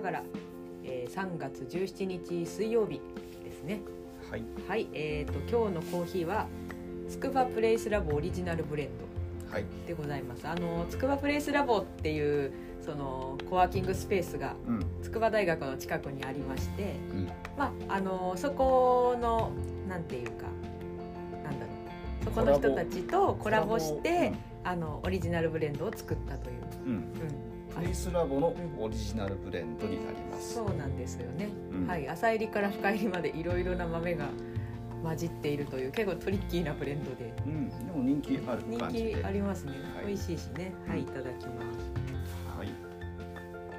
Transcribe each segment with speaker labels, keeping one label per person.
Speaker 1: ながら、えー、3月17日水曜日ですね。
Speaker 2: はい。
Speaker 1: はいえー、と今日のコーヒーはつくばプレイスラボオリジナルブレンド
Speaker 2: はい。
Speaker 1: でございます。あのつくばプレイスラボっていうそのコワーキングスペースが
Speaker 2: うん。
Speaker 1: 筑波大学の近くにありまして、
Speaker 2: うん。
Speaker 1: まああのそこのなんていうかなんだろう。そこの人たちとコラボしてあのオリジナルブレンドを作ったという、
Speaker 2: うん、うん。
Speaker 1: うん、
Speaker 2: プレイスラボのオリジナルブレンドになります、
Speaker 1: そうなんですよね、
Speaker 2: うん。
Speaker 1: はい浅入りから深入りまでいろいろな豆が混じっているという結構トリッキーなブレンドで。
Speaker 2: うん、でも人気ある
Speaker 1: 人
Speaker 2: 感じで。
Speaker 1: 気ありますね、
Speaker 2: はい。
Speaker 1: 美味しいしね。は
Speaker 2: うん。
Speaker 1: いいただきます、
Speaker 2: はい。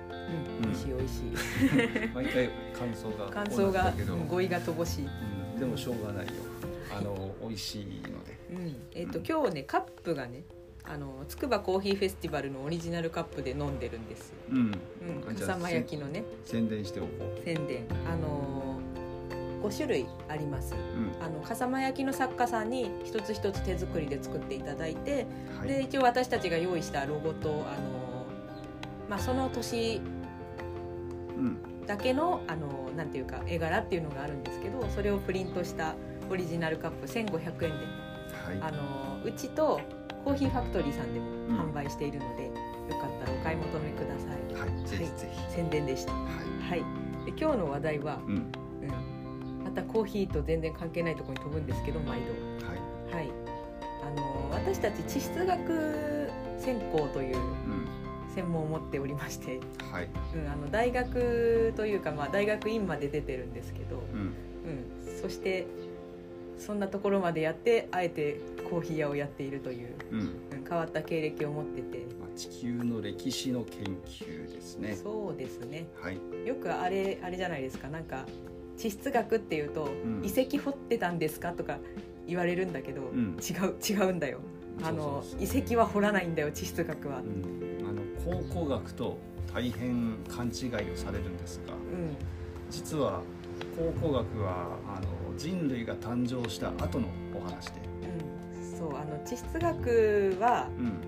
Speaker 1: うん、美味しい美味しい。
Speaker 2: 毎回感想が
Speaker 1: 感想が語彙が乏しい。
Speaker 2: うん、でもしょうがないよ。あの美味しいので。
Speaker 1: うん、えっ、と今日ねカップがねあのつくばコーヒーフェスティバルのオリジナルカップで飲んでるんですよ。
Speaker 2: うん。
Speaker 1: うん、笠間焼きのね。
Speaker 2: 宣伝しておこ
Speaker 1: 宣伝。あのー、5種類あります。
Speaker 2: う、うん。
Speaker 1: あの笠間焼きの作家さんに一つ一つ手作りで作っていただいて、
Speaker 2: はい、
Speaker 1: で一応私たちが用意したロゴとあのーまあその年
Speaker 2: うん。
Speaker 1: だけのあのーなんていうか絵柄っていうのがあるんですけど、それをプリントしたオリジナルカップ1500円で。
Speaker 2: は
Speaker 1: あのうちとコーヒーファクトリーさんでも
Speaker 2: うん。
Speaker 1: 販売しているので、よかったらお買い求めください。
Speaker 2: い、はい、ぜひぜひ、
Speaker 1: 宣伝でした。
Speaker 2: は
Speaker 1: はい。で今日の話題は、
Speaker 2: い、うん、
Speaker 1: うん、またコーヒーと全然関係ないところに飛ぶんですけど、毎度。
Speaker 2: はい、
Speaker 1: はい。あの私たち地質学専攻という
Speaker 2: うん、
Speaker 1: 専門を持っておりまして、
Speaker 2: はい、
Speaker 1: うん、あの大学というかまあ大学院まで出てるんですけど、
Speaker 2: うん、
Speaker 1: うん、そしてそんなところまでやってあえてコーヒー屋をやっているという。
Speaker 2: うん、
Speaker 1: うん変わった経歴を持ってて。
Speaker 2: まあ、地球の歴史の研究ですね。
Speaker 1: そうですね。
Speaker 2: はい、
Speaker 1: よくあれあれじゃないですか。なんか地質学っていうと、
Speaker 2: ん。
Speaker 1: 遺跡掘ってたんですかとか言われるんだけど、
Speaker 2: ん。
Speaker 1: 違う違うんだよ。あの遺跡は掘らないんだよ地質学は、
Speaker 2: うん、あの考古学と大変勘違いをされるんですが、
Speaker 1: うん。
Speaker 2: 実は考古学はあの人類が誕生した後のお話で、
Speaker 1: うん、そうあの地質学は
Speaker 2: うん、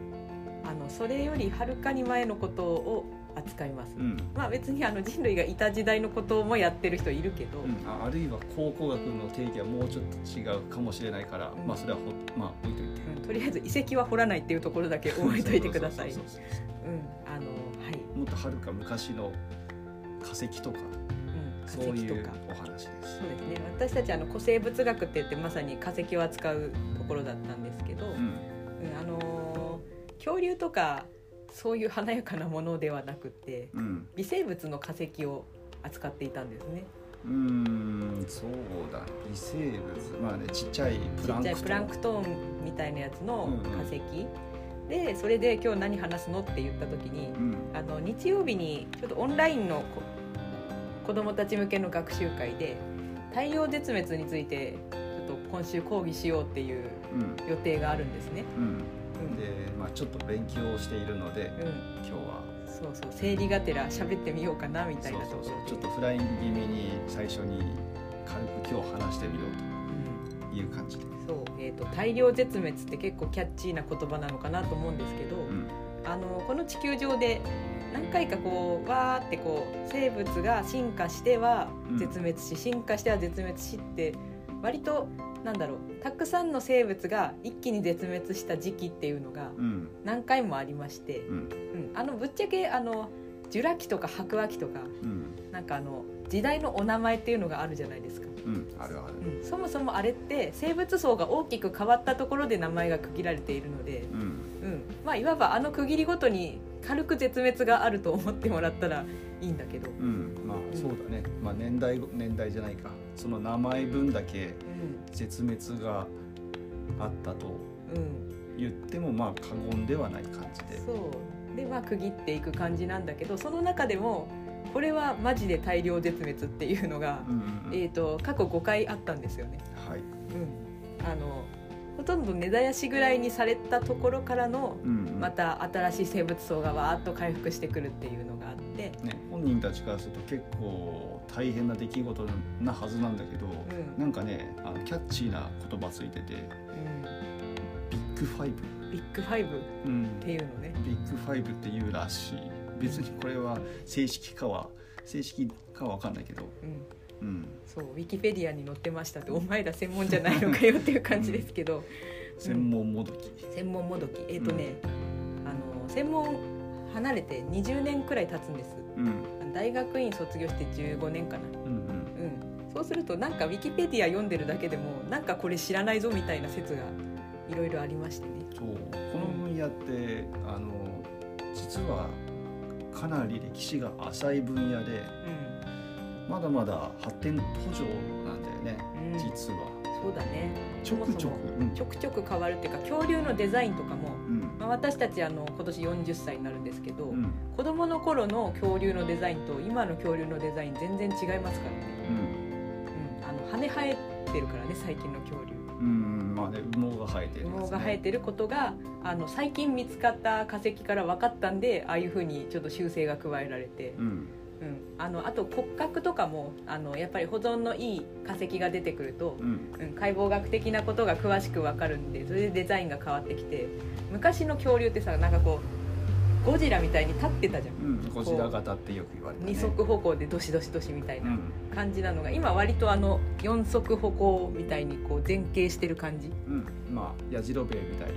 Speaker 1: あのそれよりはるかに前のことを扱います、
Speaker 2: うん、
Speaker 1: まあ別にあの人類がいた時代のこともやってる人いるけど、
Speaker 2: うん、ああるいは考古学の定義はもうちょっと違うかもしれないから、
Speaker 1: うん。
Speaker 2: まあそれはほまあ置いといて。
Speaker 1: うん。とりあえず遺跡は掘らないっていうところだけ覚えといてください。
Speaker 2: もっとはるか昔の化石とかそういう
Speaker 1: 石とか。
Speaker 2: お話です。
Speaker 1: そうですね。私たちあの古生物学って言ってまさに化石を扱うところだったんですけど、うん
Speaker 2: うん、
Speaker 1: あのー恐竜とかそういう華やかなものではなくて
Speaker 2: うん、
Speaker 1: 微生物の化石を扱っていたんですね。
Speaker 2: うーん、そうだ、微生物、まあね、ちっちゃいプ
Speaker 1: ちっちゃい
Speaker 2: ランクトン。
Speaker 1: プランクトンみたいなやつの
Speaker 2: うんうん
Speaker 1: 化石、でそれで今日何話すのって言った時に、
Speaker 2: うん、
Speaker 1: あの日曜日にちょっとオンラインのこ子どもたち向けの学習会で大量絶滅についてちょっと今週講義しようっていう
Speaker 2: うん、
Speaker 1: 予定があるんですね。
Speaker 2: うん、
Speaker 1: うん。
Speaker 2: で、まあちょっと勉強をしているので、
Speaker 1: うん、
Speaker 2: 今日は。
Speaker 1: そうそう生理がてら喋ってみようかなみたいなところ
Speaker 2: そうそうそう、ちょっとフライング気味に最初に軽く今日話してみようという感じで。
Speaker 1: うんそう、えー、と大量絶滅って結構キャッチーな言葉なのかなと思うんですけど、
Speaker 2: うん、
Speaker 1: あのこの地球上で何回かこうわーってこう生物が進化しては絶滅し、進化しては絶滅しって割となんだろうたくさんの生物が一気に絶滅した時期っていうのが
Speaker 2: うん、
Speaker 1: 何回もありまして、
Speaker 2: うん、
Speaker 1: うん、あのぶっちゃけあのジュラ紀とか白亜紀とか
Speaker 2: うん、
Speaker 1: なんかあの時代のお名前っていうのがあるじゃないですか、
Speaker 2: うん、あるある。
Speaker 1: うん、そもそもあれって生物層が大きく変わったところで名前が区切られているので、
Speaker 2: うん、
Speaker 1: うん。まあ、いわばあの区切りごとに軽く絶滅があると思ってもらったらいいんだけど、うん
Speaker 2: うん、まあそうだね。まあ年代年代じゃないか。その名前分だけ絶滅があったと
Speaker 1: うん、
Speaker 2: 言ってもまあ過言ではない感じで。
Speaker 1: そうでまあ区切っていく感じなんだけどその中でもこれはマジで大量絶滅っていうのが、
Speaker 2: うんうんうん
Speaker 1: えー、と過去5回あったんですよね。
Speaker 2: はい。
Speaker 1: うん、あのほとんど根絶やしぐらいにされたところからの
Speaker 2: うんうん。
Speaker 1: また新しい生物相がわーっと回復してくるっていうのがあって、
Speaker 2: ね、本人たちからすると結構大変な出来事なはずなんだけど、
Speaker 1: うん。
Speaker 2: なんかねあのキャッチーな言葉ついてて Big Five、
Speaker 1: うん、 Big Five っ
Speaker 2: うん、
Speaker 1: ていうのね。
Speaker 2: Big Five っていうらしい。別にこれは正式かは正式かは分かんないけど、
Speaker 1: うん、
Speaker 2: うん、
Speaker 1: そうウィキペディアに載ってましたってお前ら専門じゃないのかよっていう感じですけど、
Speaker 2: 専門もどき、
Speaker 1: 専門もどき。えっ、とね、あの専門離れて20年くらい経つんです。
Speaker 2: うん。
Speaker 1: 大学院卒業して15年かな。
Speaker 2: うんうん。
Speaker 1: うん。そうするとなんかウィキペディア読んでるだけでもなんかこれ知らないぞみたいな説がいろいろありましてね。
Speaker 2: そう。この分野ってあの実はかなり歴史が浅い分野でまだまだ発展途上なんだよね、
Speaker 1: うん、うん、
Speaker 2: 実は。
Speaker 1: そうだね。
Speaker 2: ちょくちょく。うん。
Speaker 1: ちょくちょく変わるっていうか恐竜のデザインとかも、
Speaker 2: うん。
Speaker 1: まあ、私たちあの今年40歳になるんですけど、
Speaker 2: うん。
Speaker 1: 子供の頃の恐竜のデザインと今の恐竜のデザイン全然違いますからね、うん、あの羽生えてるからね最近の恐竜。
Speaker 2: うん。うんまあね羽毛が生えてるね。
Speaker 1: 毛が生えてることがあの最近見つかった化石から分かったんでああいうふうにちょっと修正が加えられて、
Speaker 2: うん
Speaker 1: うん、あのあと骨格とかもあのやっぱり保存のいい化石が出てくると、
Speaker 2: うん。
Speaker 1: うん、解剖学的なことが詳しく分かるんでそれでデザインが変わってきて昔の恐竜ってさなんかこうゴジラみたいに立ってたじゃん。
Speaker 2: うん。ゴジラ型ってよく言われたね。
Speaker 1: 二足歩行でどしどしどしみたいな
Speaker 2: うん。
Speaker 1: 感じなのが今割とあの四足歩行みたいにこう前傾してる感じ、
Speaker 2: うん。まあやじろべえみたい
Speaker 1: う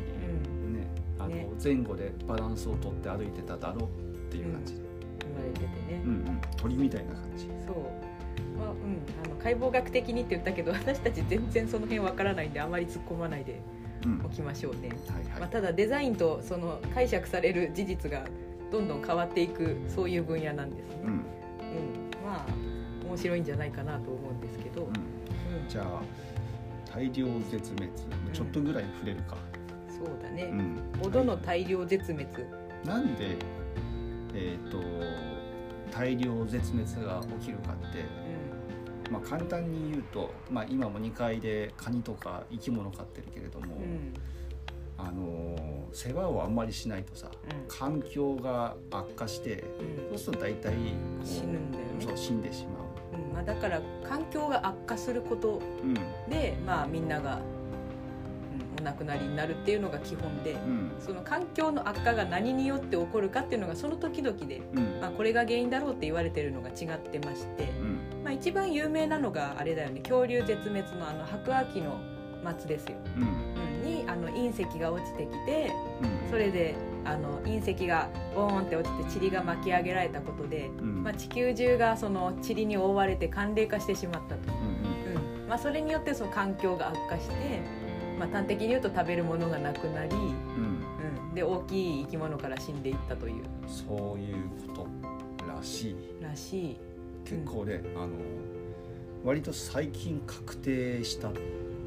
Speaker 1: ん、
Speaker 2: にねあの
Speaker 1: ね。
Speaker 2: 前後でバランスをとって歩いてただろうっていう感じで、
Speaker 1: ててね、
Speaker 2: うんうん、鳥みたいな感じ。
Speaker 1: そう、まあうん、あの解剖学的にって言ったけど 私たち全然その辺わからないんであまり突っ込まないで
Speaker 2: うん。
Speaker 1: おきましょうね、
Speaker 2: はいはい、
Speaker 1: まあ、ただデザインとその解釈される事実がどんどん変わっていくそういう分野なんですね、
Speaker 2: うん。
Speaker 1: うん。まあ面白いんじゃないかなと思うんですけど、うん。
Speaker 2: うん、じゃあ大量絶滅。ちょっとぐらい触れるか、
Speaker 1: そうだね、
Speaker 2: うん。
Speaker 1: 5度の大量絶滅、
Speaker 2: なんでえっ、と大量絶滅が起きるかって、まあ、簡単に言うと、まあ、今も2階でカニとか生き物飼ってるけれども、
Speaker 1: うん。うん
Speaker 2: あのー世話をあんまりしないとさ
Speaker 1: うん。
Speaker 2: 環境が悪化して
Speaker 1: うん。
Speaker 2: そうすると大体こう
Speaker 1: 死ぬんだよね。
Speaker 2: そう死んでしま
Speaker 1: う。ん。まあ、だから環境が悪化すること
Speaker 2: う。うん。
Speaker 1: で、まあ、みんなが、うん、お亡くなりになるっていうのが基本で
Speaker 2: うん。
Speaker 1: その環境の悪化が何によって起こるかっていうのがその時々で、
Speaker 2: うん。
Speaker 1: まあ、これが原因だろうって言われてるのが違ってまして、
Speaker 2: うん。
Speaker 1: まあ、一番有名なのがあれだよね。恐竜絶滅のあの白亜紀の末ですよ、
Speaker 2: うん。
Speaker 1: うん、にあの隕石が落ちてきて
Speaker 2: うん。
Speaker 1: それであの隕石がボーンって落ちて塵が巻き上げられたことで、
Speaker 2: うん。
Speaker 1: まあ、地球中がその塵に覆われて寒冷化してしまったと。
Speaker 2: うん。
Speaker 1: うん。まあ、それによってその環境が悪化して、まあ、端的に言うと食べるものがなくなり、
Speaker 2: うん。うん。
Speaker 1: うん、で大きい生き物から死んでいったという。
Speaker 2: そういうことらしい。
Speaker 1: らしい。
Speaker 2: 結構ね、あの割と最近確定した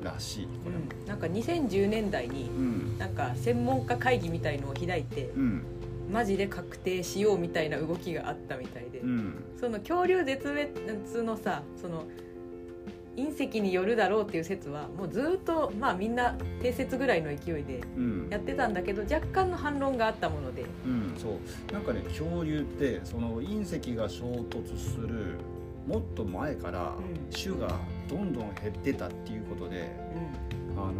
Speaker 2: らしいこれ。も
Speaker 1: うん、なんか2010年代に
Speaker 2: うん。
Speaker 1: なんか専門家会議みたいのを開いて
Speaker 2: うん。
Speaker 1: マジで確定しようみたいな動きがあったみたいで、
Speaker 2: うん。
Speaker 1: その恐竜絶滅のさその隕石によるだろうっていう説はもうずっとまあみんな定説ぐらいの勢いで
Speaker 2: うん。
Speaker 1: やってたんだけど若干の反論があったもので、
Speaker 2: うん、そう。なんかね恐竜ってその隕石が衝突するもっと前から
Speaker 1: うん。
Speaker 2: 種がどんどん減ってたっていうことで、
Speaker 1: う
Speaker 2: あの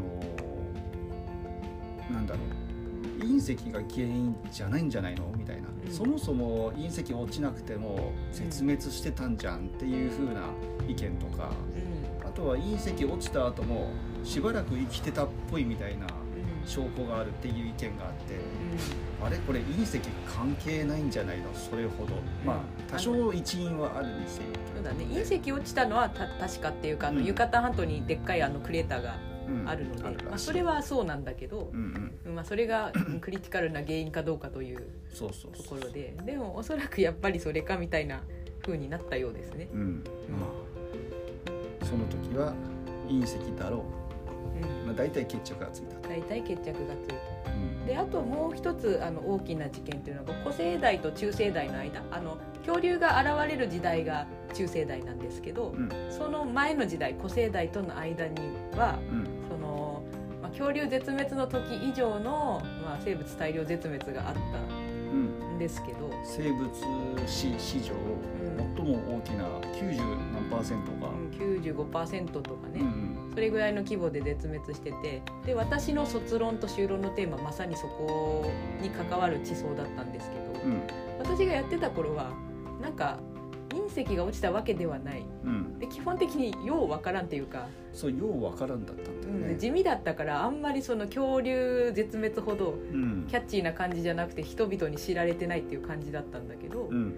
Speaker 2: なんだろう。隕石が原因じゃないんじゃないの？みたいな、
Speaker 1: うん。
Speaker 2: そもそも隕石落ちなくても絶滅してたんじゃんっていう風な意見とか、とは隕石落ちた後もしばらく生きてたっぽいみたいな証拠があるっていう意見があって。あれ？これ隕石関係ないんじゃないの？それほど。まあ多少一因はあるにせよ。
Speaker 1: そうだね。隕石落ちたのはた確かっていうかあの、
Speaker 2: うん。
Speaker 1: ユカタン半島にでっかいあのクレーターが
Speaker 2: うん。
Speaker 1: あるので、
Speaker 2: らしい。
Speaker 1: まあ、それはそうなんだけど
Speaker 2: う、んうん。
Speaker 1: まあ、それがうんクリティカルな原因かどうかというところででもおそらくやっぱりそれかみたいな風になったようですね。
Speaker 2: うん。まあその時は隕石だろ
Speaker 1: う。ん。
Speaker 2: う、まあ、大体決着がついた
Speaker 1: 大体決着がついた。
Speaker 2: うん。
Speaker 1: であともう一つあの大きな事件というのが古生代と中生代の間あの恐竜が現れる時代が中生代なんですけど、
Speaker 2: うん。
Speaker 1: その前の時代古生代との間には
Speaker 2: うん。
Speaker 1: その、まあ、恐竜絶滅の時以上の、まあ、生物大量絶滅があった
Speaker 2: うん。
Speaker 1: んですけど、
Speaker 2: 生物史史上
Speaker 1: うん。
Speaker 2: 最も大きな90何パーセントが、
Speaker 1: うん95%とかね、
Speaker 2: うん
Speaker 1: それぐらいの規模で絶滅しててで私の卒論と修論のテーマまさにそこに関わる地層だったんですけど、
Speaker 2: うん。
Speaker 1: 私がやってた頃はなんか隕石が落ちたわけではない。
Speaker 2: うん。
Speaker 1: で基本的にようわからんっていうか、
Speaker 2: そうようわからんだったんだよね、
Speaker 1: 地味だったからあんまりその恐竜絶滅ほど
Speaker 2: うん。
Speaker 1: キャッチーな感じじゃなくて人々に知られてないっていう感じだったんだけど、
Speaker 2: うん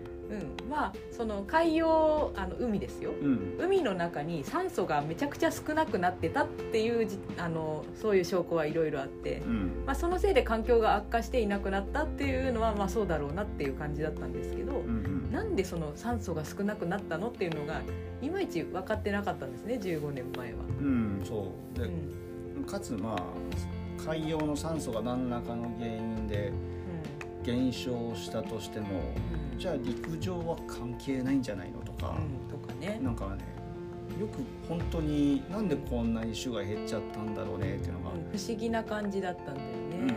Speaker 1: うん、まあその海洋あの海ですよ。
Speaker 2: うん。
Speaker 1: 海の中に酸素がめちゃくちゃ少なくなってたっていうじあのそういう証拠はいろいろあって、
Speaker 2: うん。
Speaker 1: まあ、そのせいで環境が悪化していなくなったっていうのはまあそうだろうなっていう感じだったんですけど、
Speaker 2: うん
Speaker 1: なんでその酸素が少なくなったのっていうのがいまいち分かってなかったんですね15年前は。
Speaker 2: うん。そう。で、
Speaker 1: うん。
Speaker 2: かつまあ海洋の酸素が何らかの原因で減少したとしても
Speaker 1: うん。
Speaker 2: じゃあ陸上は関係ないんじゃないのとか、
Speaker 1: うん。とかね。
Speaker 2: なんかねよく本当になんでこんなに種が減っちゃったんだろうねっていうのが、
Speaker 1: うん不思議な感じだったんだよね。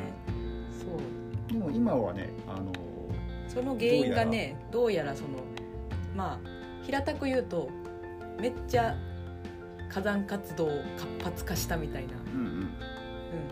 Speaker 1: そう。
Speaker 2: でも今はねあの
Speaker 1: その原因がねどうやらそのまあ平たく言うとめっちゃ火山活動を活発化したみたいな、
Speaker 2: うんうん。
Speaker 1: うん、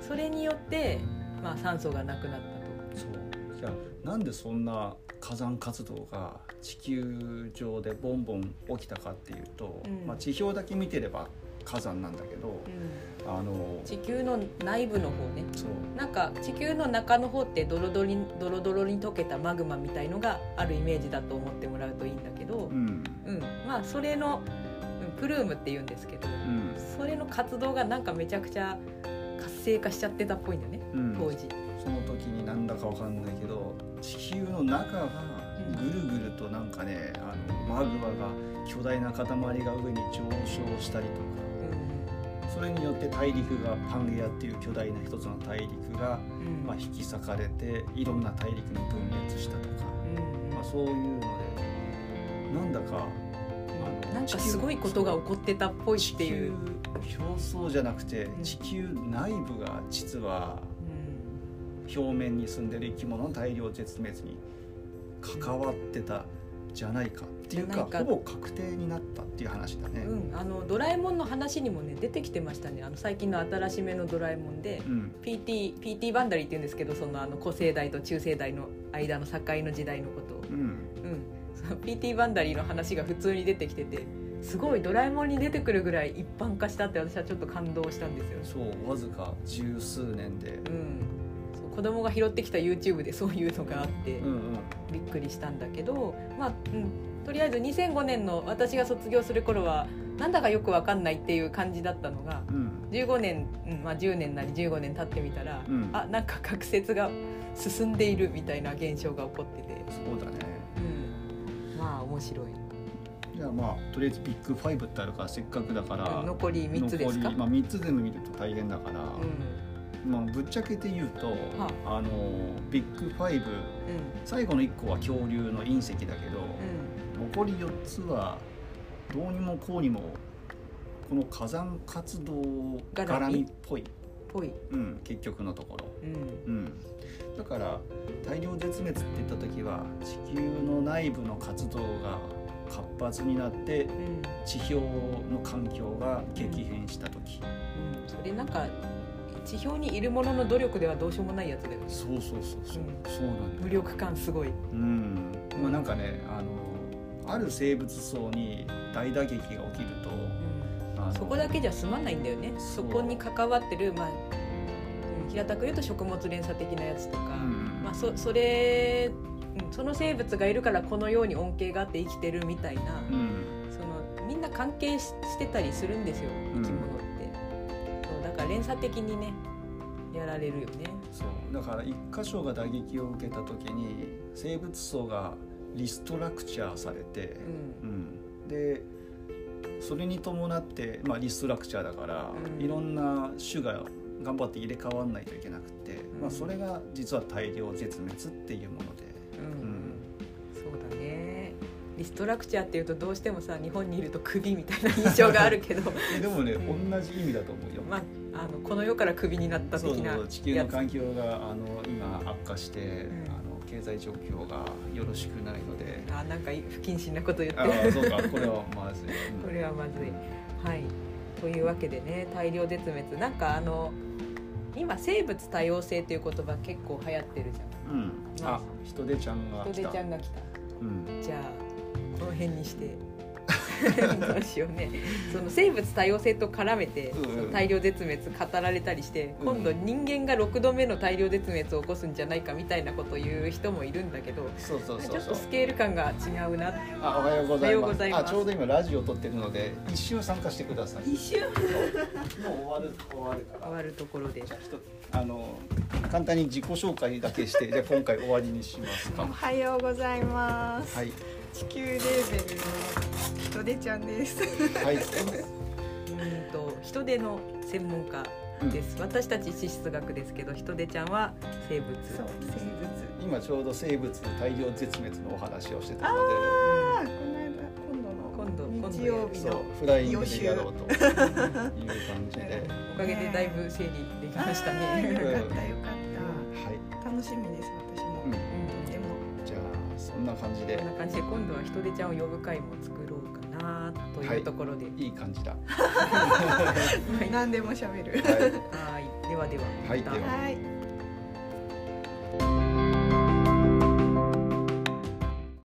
Speaker 1: それによって、まあ、酸素がなくなったと。
Speaker 2: そうじゃあなんでそんな火山活動が地球上でボンボン起きたかっていうと、
Speaker 1: うん。
Speaker 2: まあ、地表だけ見てれば火山なんだけど
Speaker 1: うん。
Speaker 2: あの
Speaker 1: 地球の内部の方ね。
Speaker 2: そう。
Speaker 1: なんか地球の中の方ってドロドロにドロドロに溶けたマグマみたいのがあるイメージだと思ってもらうといいんだけど、
Speaker 2: うん。
Speaker 1: うん。まあそれのうんプルームって言うんですけど
Speaker 2: うん。
Speaker 1: それの活動がなんかめちゃくちゃ活性化しちゃってたっぽいんだよね
Speaker 2: うん。
Speaker 1: 当時。
Speaker 2: その時になんだかわかんないけど地球の中がぐるぐるとなんかねあのマグマが巨大な塊が上に上昇したりとかそれによって大陸がパンゲアっていう巨大な一つの大陸が、
Speaker 1: うんうん。
Speaker 2: まあ、引き裂かれていろんな大陸に分裂したとか、
Speaker 1: うん。
Speaker 2: まあ、そういうのでなんだか
Speaker 1: なんかすごいことが起こってたっぽいっていう、
Speaker 2: 地球表層じゃなくて地球内部が実は表面に住んでる生き物の大量絶滅に関わってたじゃないかっていうかほぼ確定になったっていう話だね。
Speaker 1: うん、あのドラえもんの話にもね出てきてましたねあの最近の新しめのドラえもんで、
Speaker 2: うん、
Speaker 1: PT, PT バンダリーって言うんですけどそのあの古生代と中生代の間の境の時代のことを、PT バンダリーの話が普通に出てきててすごいドラえもんに出てくるぐらい一般化したって私はちょっと感動したんですよ、
Speaker 2: そうわずか十数年で、
Speaker 1: うん、そう子供が拾ってきた YouTube でそういうのがあって、
Speaker 2: うんうん。
Speaker 1: びっくりしたんだけど、まあうん、とりあえず2005年の私が卒業する頃はなんだかよくわかんないっていう感じだったのが
Speaker 2: うん。
Speaker 1: 15年、うんまあ、10年なり15年経ってみたら、
Speaker 2: うん。
Speaker 1: あなんか学説が進んでいるみたいな現象が起こってて、
Speaker 2: そうだね
Speaker 1: 面白い、
Speaker 2: じゃあまあとりあえずビッグファイブってあるからせっかくだから、
Speaker 1: うん残り3つですか？
Speaker 2: まあ、3つ全部見ると大変だから、
Speaker 1: うん。
Speaker 2: まあ、ぶっちゃけて言うと、
Speaker 1: は
Speaker 2: あ。のビッグファイブ
Speaker 1: うん。
Speaker 2: 最後の1個は恐竜の隕石だけど、
Speaker 1: うん。
Speaker 2: 残り4つはどうにもこうにもこの火山活動絡みっぽい、
Speaker 1: ぽい、
Speaker 2: うん、結局のところ、
Speaker 1: うん。
Speaker 2: うん、だから大量絶滅って言った時は地球の内部の活動が活発になって
Speaker 1: うん。
Speaker 2: 地表の環境が激変した時、
Speaker 1: うん、それなんか地表にいるものの努力ではどうしようもないやつだよね。
Speaker 2: そうそうそうそう、
Speaker 1: うん。
Speaker 2: そうなんだ
Speaker 1: 無力感すごい、
Speaker 2: うん。まあなんかねあのある生物層に大打撃が起きると
Speaker 1: そこだけじゃ済まないんだよね。
Speaker 2: そ
Speaker 1: こに関わってる、まあうん平たく言うと食物連鎖的なやつとか、
Speaker 2: うん
Speaker 1: まあ、そそれうんその生物がいるからこのように恩恵があって生きてるみたいな、
Speaker 2: うん。
Speaker 1: そのみんな関係ししてたりするんですよ生き物って、そうだから連鎖的にねやられるよね。
Speaker 2: そう。だから一箇所が打撃を受けた時に生物層がリストラクチャーされて
Speaker 1: う、ん。
Speaker 2: うん。でそれに伴って、まあ、リストラクチャーだから、
Speaker 1: うん。
Speaker 2: いろんな種が頑張って入れ替わんないといけなくて、まあ、それが実は大量絶滅っていうもので、
Speaker 1: うん、
Speaker 2: うん。
Speaker 1: そうだね。リストラクチャーっていうとどうしてもさ日本にいると首みたいな印象があるけど。
Speaker 2: え でもね、
Speaker 1: うん
Speaker 2: 同じ意味だと思うよ。
Speaker 1: まああのこの世から首になった的な
Speaker 2: 地球の環境があの今悪化して、
Speaker 1: ん。
Speaker 2: あの経済状況がよろしくないので。
Speaker 1: あなんか不謹慎なこと言って。
Speaker 2: あ
Speaker 1: る
Speaker 2: あそうか。これはまずい、うん。
Speaker 1: これはまずい。はい。というわけでね大量絶滅。なんかあの今生物多様性っていう言葉結構流行ってるじゃん。
Speaker 2: うん、あ人手ちゃんが来た。
Speaker 1: 人手ちゃんが来た。
Speaker 2: うん。
Speaker 1: じゃあこの辺にして どうしようね。その生物多様性と絡めて、
Speaker 2: うんうん。
Speaker 1: その大量絶滅語られたりして、
Speaker 2: うん。
Speaker 1: 今度人間が6度目の大量絶滅を起こすんじゃないかみたいなことを言う人もいるんだけど
Speaker 2: そうそう
Speaker 1: ちょっ
Speaker 2: そう。そう
Speaker 1: とスケール感が違うな。
Speaker 2: あおはようござい
Speaker 1: おはよう
Speaker 2: ます
Speaker 1: ございます。
Speaker 2: あちょうど今ラジオ撮ってるので一瞬参加してください。
Speaker 3: 一瞬
Speaker 2: もう終わる終わるから。
Speaker 1: 終わるところで。
Speaker 2: じゃあひとあの簡単に自己紹介だけしてじゃあ今回終わりにしますか。
Speaker 3: おはようございます、
Speaker 2: はい
Speaker 3: 地球レーベルの人手ちゃんです。
Speaker 2: はい。
Speaker 1: うんと人手の専門家です、私たち地質学ですけど人手ちゃんは生物。
Speaker 3: そう。生物。
Speaker 2: 今ちょうど生物大量絶滅のお話をしてたの
Speaker 3: あ
Speaker 1: うん
Speaker 3: あこの間今度の
Speaker 1: 今度
Speaker 3: 日曜日
Speaker 2: でそう。
Speaker 3: の
Speaker 2: フライングでやろうと。いう感じで。
Speaker 1: おかげでだいぶ整理できましたね。
Speaker 3: よかったよかっ
Speaker 2: はい、
Speaker 3: た楽しみです
Speaker 2: んな感じで。
Speaker 1: こんな感じで。今度は人手ちゃんを呼ぶ会も作ろうかなというところで、はい、
Speaker 2: いい感じだ。
Speaker 3: 何でも喋る。
Speaker 2: はい。
Speaker 1: はい。ではでは、
Speaker 2: はい。では。
Speaker 3: はい